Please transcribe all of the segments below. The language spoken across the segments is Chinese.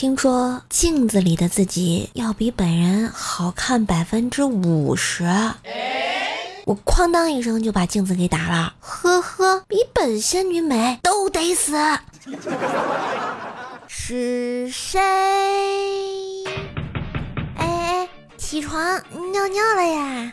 听说镜子里的自己要比本人好看百分之五十，我哐当一声就把镜子给打了。呵呵，比本仙女美都得死。是谁？哎哎，起床尿尿了呀！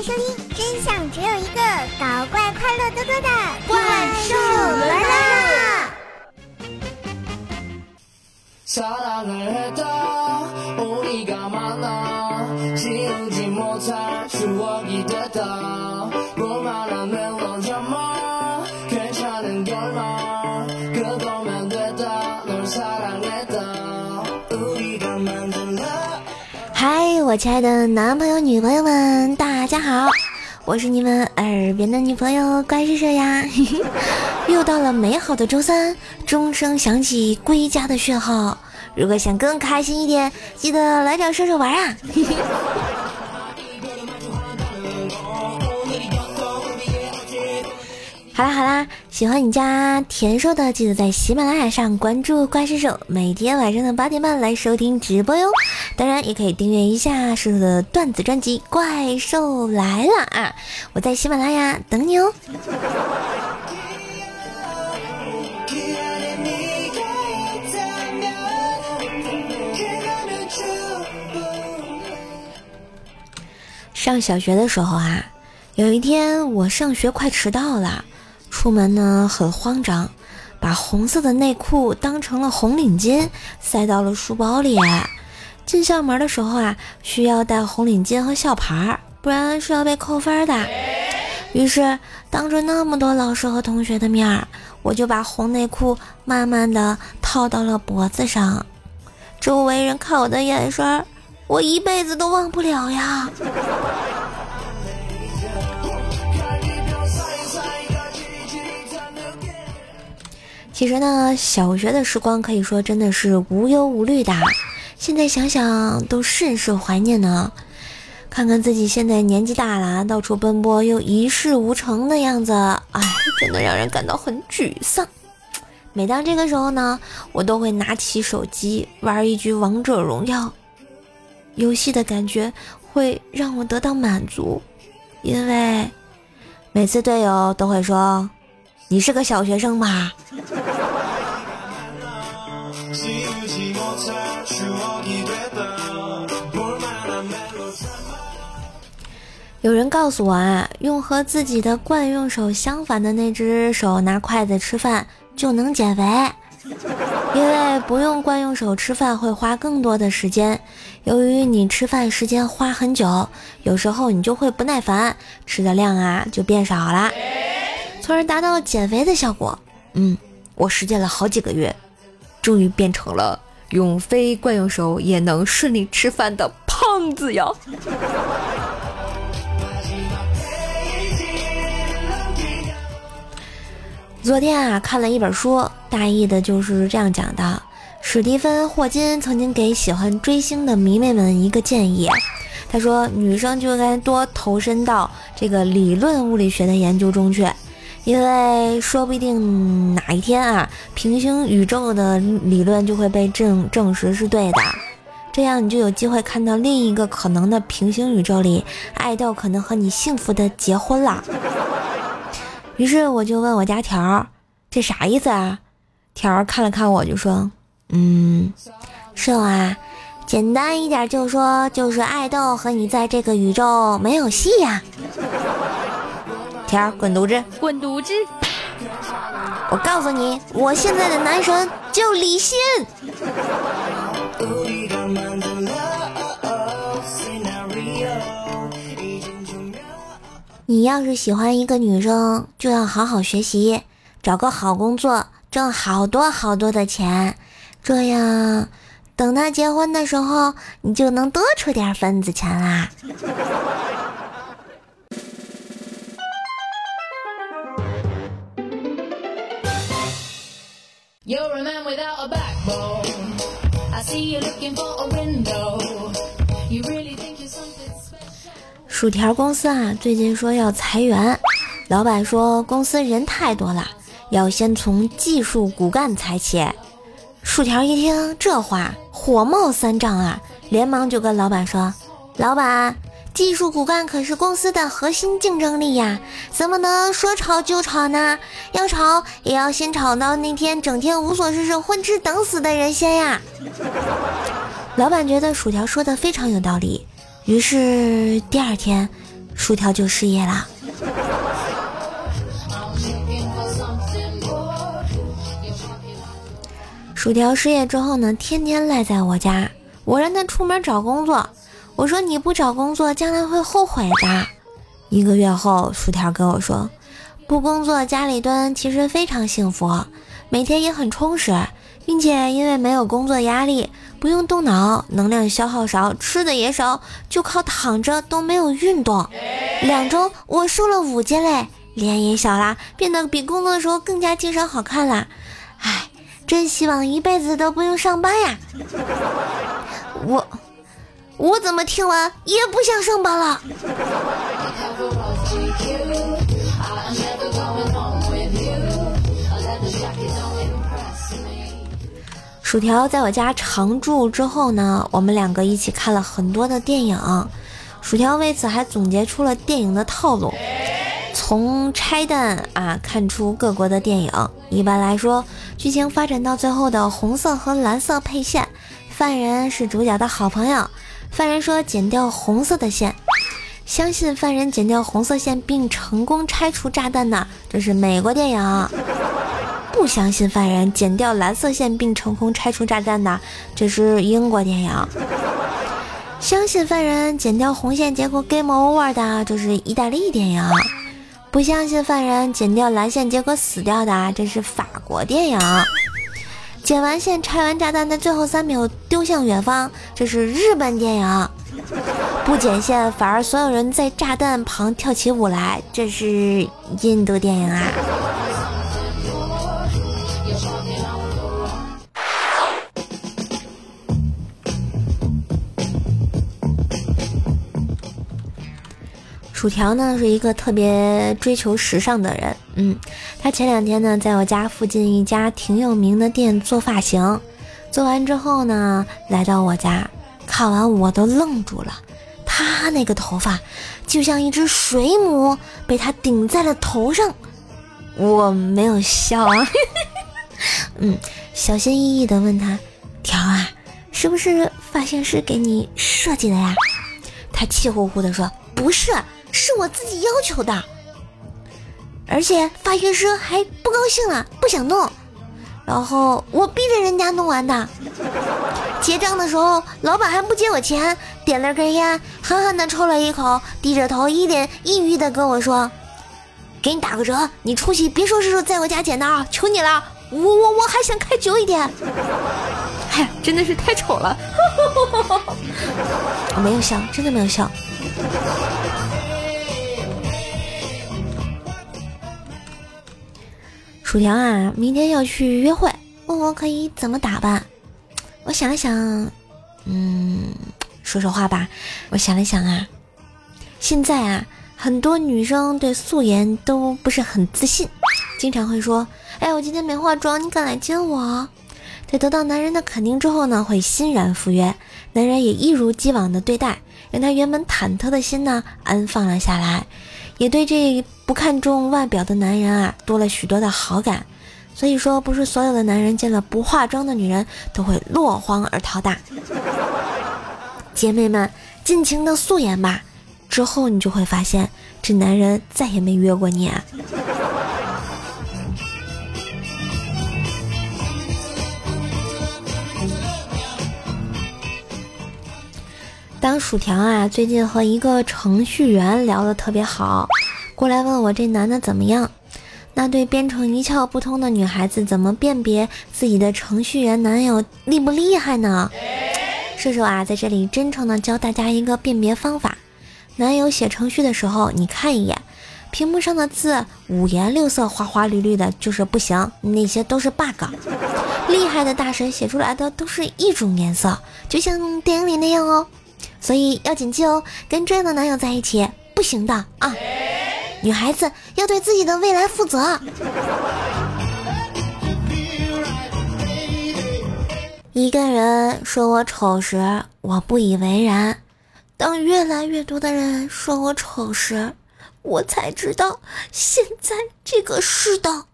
欢迎收听，真相只有一个，搞怪快乐多多的怪兽来啦！嗨，我亲爱的男朋友、女朋友们，大大家好，我是你们耳边的女朋友怪兽兽呀！又到了美好的周三，钟声响起，归家的讯号。如果想更开心一点，记得来找兽兽玩啊！好啦好啦，喜欢你家甜瘦的，记得在喜马拉雅上关注怪兽兽，每天晚上的八点半来收听直播哟。当然也可以订阅一下瘦瘦的段子专辑《怪兽来了》啊！我在喜马拉雅等你哦。上小学的时候啊，有一天我上学快迟到了。出门呢很慌张，把红色的内裤当成了红领巾，塞到了书包里。进校门的时候啊，需要带红领巾和校牌，不然是要被扣分的。于是当着那么多老师和同学的面儿，我就把红内裤慢慢的套到了脖子上。周围人看我的眼神，我一辈子都忘不了呀。其实呢，小学的时光可以说真的是无忧无虑的，现在想想都甚是怀念呢。看看自己现在年纪大了，到处奔波又一事无成的样子，哎，真的让人感到很沮丧。每当这个时候呢，我都会拿起手机玩一局王者荣耀，游戏的感觉会让我得到满足，因为每次队友都会说：“你是个小学生吧？”有人告诉我啊，用和自己的惯用手相反的那只手拿筷子吃饭就能减肥，因为不用惯用手吃饭会花更多的时间。由于你吃饭时间花很久，有时候你就会不耐烦，吃的量啊就变少了，从而达到减肥的效果。嗯，我实践了好几个月，终于变成了用非惯用手也能顺利吃饭的胖子呀。昨天啊，看了一本书，大意的就是这样讲的：史蒂芬·霍金曾经给喜欢追星的迷妹们一个建议，他说，女生就应该多投身到这个理论物理学的研究中去，因为说不定哪一天啊，平行宇宙的理论就会被证证实是对的，这样你就有机会看到另一个可能的平行宇宙里，爱豆可能和你幸福的结婚了。于是我就问我家条儿，这啥意思啊？条儿看了看我就说，嗯，瘦啊，简单一点就说就是爱豆和你在这个宇宙没有戏呀。条儿滚犊子，滚犊子！我告诉你，我现在的男神就李现。你要是喜欢一个女生，就要好好学习，找个好工作，挣好多好多的钱，这样等她结婚的时候，你就能多出点份子钱啦。You remember without a backbone。I see you looking for a window。you really think you're something special？薯条公司啊，最近说要裁员，老板说公司人太多了，要先从技术骨干裁起。薯条一听这话，火冒三丈啊，连忙就跟老板说，老板。技术骨干可是公司的核心竞争力呀，怎么能说炒就炒呢？要炒也要先炒到那天整天无所事事、混吃等死的人先呀！老板觉得薯条说的非常有道理，于是第二天，薯条就失业了。薯条失业之后呢，天天赖在我家，我让他出门找工作。我说你不找工作，将来会后悔的。一个月后，薯条跟我说，不工作家里蹲其实非常幸福，每天也很充实，并且因为没有工作压力，不用动脑，能量消耗少，吃的也少，就靠躺着都没有运动。两周我瘦了五斤嘞，脸也小啦，变得比工作的时候更加精神好看啦。唉，真希望一辈子都不用上班呀。我。我怎么听完也不想上班了。薯条在我家常住之后呢，我们两个一起看了很多的电影。薯条为此还总结出了电影的套路，从拆弹啊看出各国的电影。一般来说，剧情发展到最后的红色和蓝色配线，犯人是主角的好朋友。犯人说：“剪掉红色的线，相信犯人剪掉红色线并成功拆除炸弹的，这是美国电影；不相信犯人剪掉蓝色线并成功拆除炸弹的，这是英国电影；相信犯人剪掉红线结果 game over 的，这是意大利电影；不相信犯人剪掉蓝线结果死掉的，这是法国电影。”剪完线拆完炸弹的最后三秒丢向远方，这是日本电影；不剪线反而所有人在炸弹旁跳起舞来，这是印度电影啊！薯条呢是一个特别追求时尚的人，嗯，他前两天呢在我家附近一家挺有名的店做发型，做完之后呢来到我家，看完我都愣住了，他那个头发就像一只水母被他顶在了头上，我没有笑啊，嗯，小心翼翼的问他，条啊，是不是发型师给你设计的呀？他气呼呼的说，不是。是我自己要求的，而且发型师还不高兴了，不想弄，然后我逼着人家弄完的。结账的时候，老板还不接我钱，点了根烟，狠狠的抽了一口，低着头，一脸抑郁的跟我说：“给你打个折，你出去别说是在我家剪的啊，求你了，我我我还想开久一点。”嗨，真的是太丑了，我没有笑，真的没有笑。薯条啊，明天要去约会，问我可以怎么打扮。我想了想，嗯，说实话吧，我想了想啊，现在啊，很多女生对素颜都不是很自信，经常会说：“哎，我今天没化妆，你敢来见我？”在得到男人的肯定之后呢，会欣然赴约，男人也一如既往的对待，让他原本忐忑的心呢安放了下来。也对这不看重外表的男人啊多了许多的好感，所以说不是所有的男人见了不化妆的女人都会落荒而逃的。姐妹们，尽情的素颜吧，之后你就会发现这男人再也没约过你啊。当薯条啊，最近和一个程序员聊得特别好，过来问我这男的怎么样。那对编程一窍不通的女孩子，怎么辨别自己的程序员男友厉不厉害呢？射手啊，在这里真诚的教大家一个辨别方法：男友写程序的时候，你看一眼屏幕上的字，五颜六色、花花绿绿的，就是不行，那些都是 bug。厉害的大神写出来的都是一种颜色，就像电影里那样哦。所以要谨记哦跟这样的男友在一起不行的啊。女孩子要对自己的未来负责。一个人说我丑时我不以为然。当越来越多的人说我丑时我才知道现在这个世道。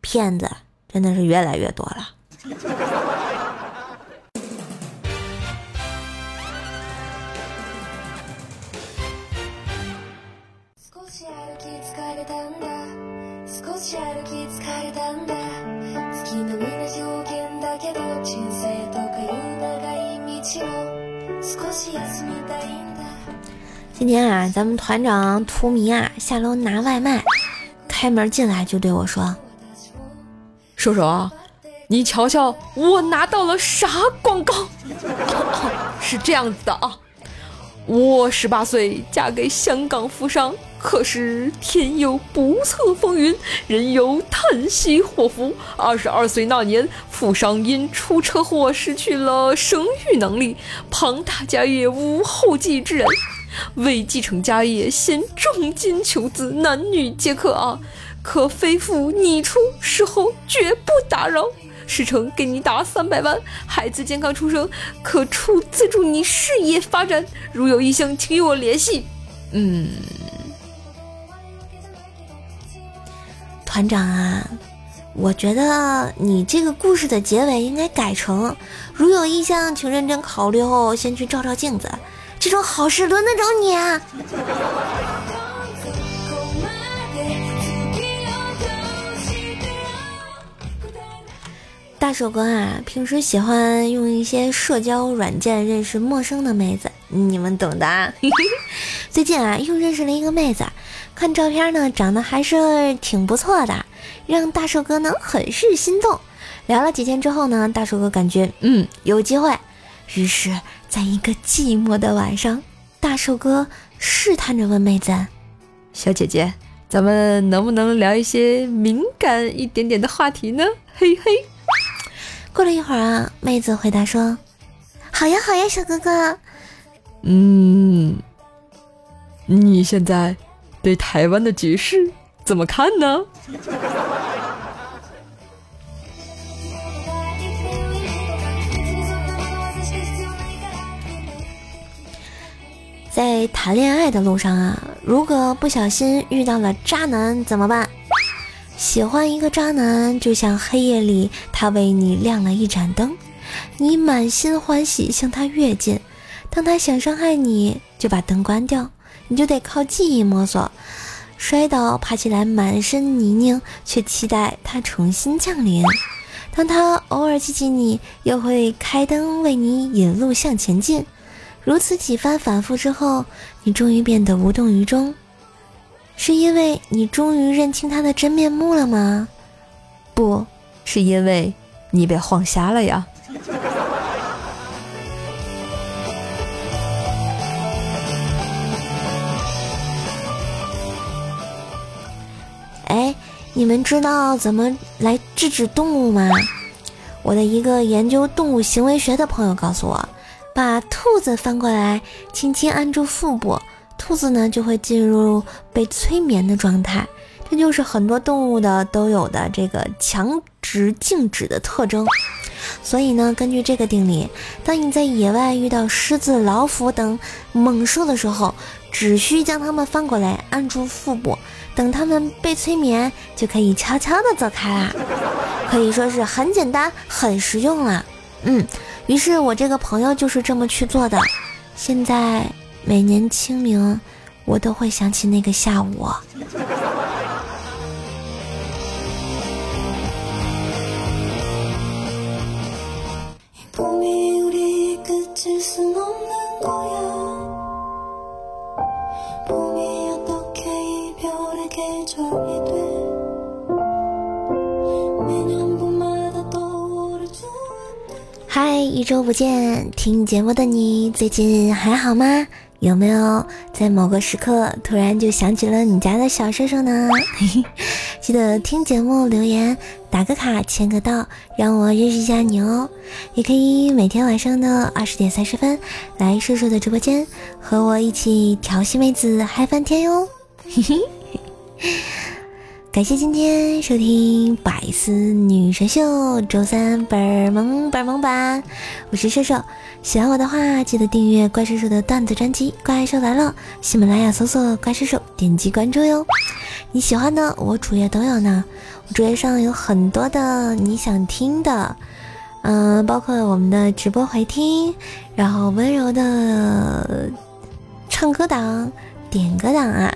骗子真的是越来越多了。今天啊，咱们团长图迷啊下楼拿外卖，开门进来就对我说：“叔叔啊，你瞧瞧我拿到了啥广告？是这样子的啊，我十八岁嫁给香港富商。”可是天有不测风云，人有旦夕祸福。二十二岁那年，富商因出车祸失去了生育能力，庞大家业无后继之人，为继承家业，先重金求子，男女皆可啊，可非父你出，事后绝不打扰。事成给你打三百万，孩子健康出生，可出资助你事业发展。如有意向，请与我联系。嗯。团长啊，我觉得你这个故事的结尾应该改成：如有意向，请认真考虑后先去照照镜子。这种好事轮得着你啊！大手哥啊，平时喜欢用一些社交软件认识陌生的妹子，你们懂的。最近啊，又认识了一个妹子。看照片呢，长得还是挺不错的，让大寿哥呢很是心动。聊了几天之后呢，大寿哥感觉嗯有机会，于是在一个寂寞的晚上，大寿哥试探着问妹子：“小姐姐，咱们能不能聊一些敏感一点点的话题呢？”嘿嘿。过了一会儿啊，妹子回答说：“好呀好呀，小哥哥。”嗯，你现在。对台湾的局势怎么看呢？在谈恋爱的路上啊，如果不小心遇到了渣男怎么办？喜欢一个渣男，就像黑夜里他为你亮了一盏灯，你满心欢喜向他跃进，当他想伤害你，就把灯关掉。你就得靠记忆摸索，摔倒爬起来满身泥泞，却期待它重新降临。当它偶尔记起你，又会开灯为你引路向前进。如此几番反复之后，你终于变得无动于衷，是因为你终于认清他的真面目了吗？不是因为你被晃瞎了呀。你们知道怎么来制止动物吗？我的一个研究动物行为学的朋友告诉我，把兔子翻过来，轻轻按住腹部，兔子呢就会进入被催眠的状态。这就是很多动物的都有的这个强直静止的特征。所以呢，根据这个定理，当你在野外遇到狮子、老虎等猛兽的时候，只需将它们翻过来，按住腹部。等他们被催眠，就可以悄悄的走开啦，可以说是很简单、很实用了。嗯，于是我这个朋友就是这么去做的。现在每年清明，我都会想起那个下午。嗨，一周不见，听节目的你最近还好吗？有没有在某个时刻突然就想起了你家的小叔叔呢？记得听节目留言，打个卡，签个到，让我认识一下你哦。也可以每天晚上的二十点三十分来叔叔的直播间，和我一起调戏妹子嗨翻天哟。嘿嘿。感谢今天收听《百思女神秀》周三本萌本萌版，我是射手。喜欢我的话，记得订阅怪兽兽的段子专辑《怪兽来了》，喜马拉雅搜索“怪兽兽”，点击关注哟。你喜欢的，我主页都有呢。我主页上有很多的你想听的，嗯，包括我们的直播回听，然后温柔的唱歌档。点个档啊！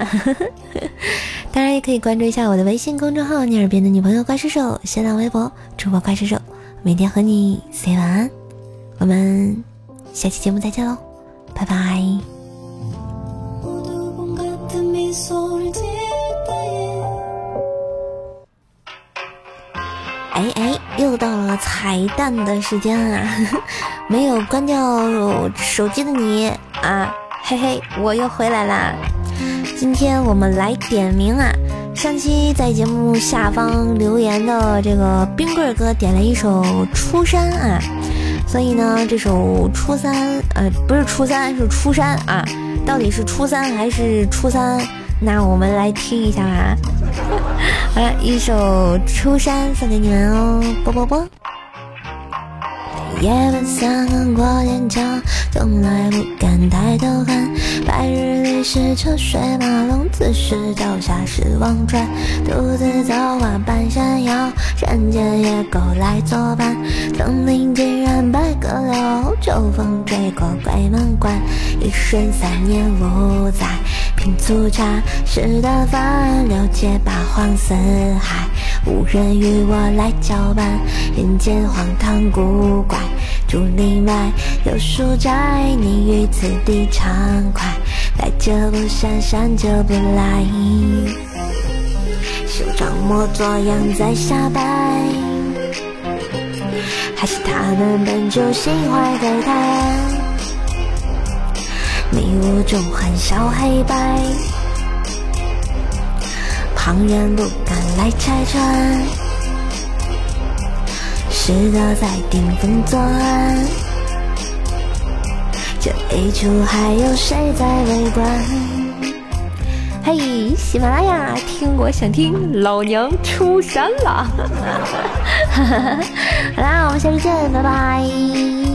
当然也可以关注一下我的微信公众号“你耳边的女朋友怪兽手”，新浪微博主播怪兽手，每天和你 say 晚安。我们下期节目再见喽，拜拜！哎哎，又到了彩蛋的时间啊！没有关掉手机的你啊！嘿嘿，我又回来啦！今天我们来点名啊！上期在节目下方留言的这个冰棍哥点了一首《初三》啊，所以呢，这首《初三》呃，不是初三，是初三啊，到底是初三还是初三？那我们来听一下吧。好了，一首《初三》送给你们哦，啵啵啵。夜半三更过天桥，从来不敢抬头看。白日里是车水马龙，此时脚下是忘川。独自走过半山腰，山间野狗来作伴。层林尽染百舸柳，秋风吹过鬼门关。一瞬三年五载，品粗茶，食淡饭，六界八荒四海。无人与我来交伴，人间荒唐古怪。竹林外有书斋，你于此地畅快。来者不善，善者不来。手掌莫作样在瞎掰，还是他们本就心怀鬼胎？迷雾中欢笑黑白。旁人不敢来拆穿，是的在顶风作案，这一出还有谁在围观？嘿，喜马拉雅听我想听，老娘出山了！好啦，我们下期见，拜拜。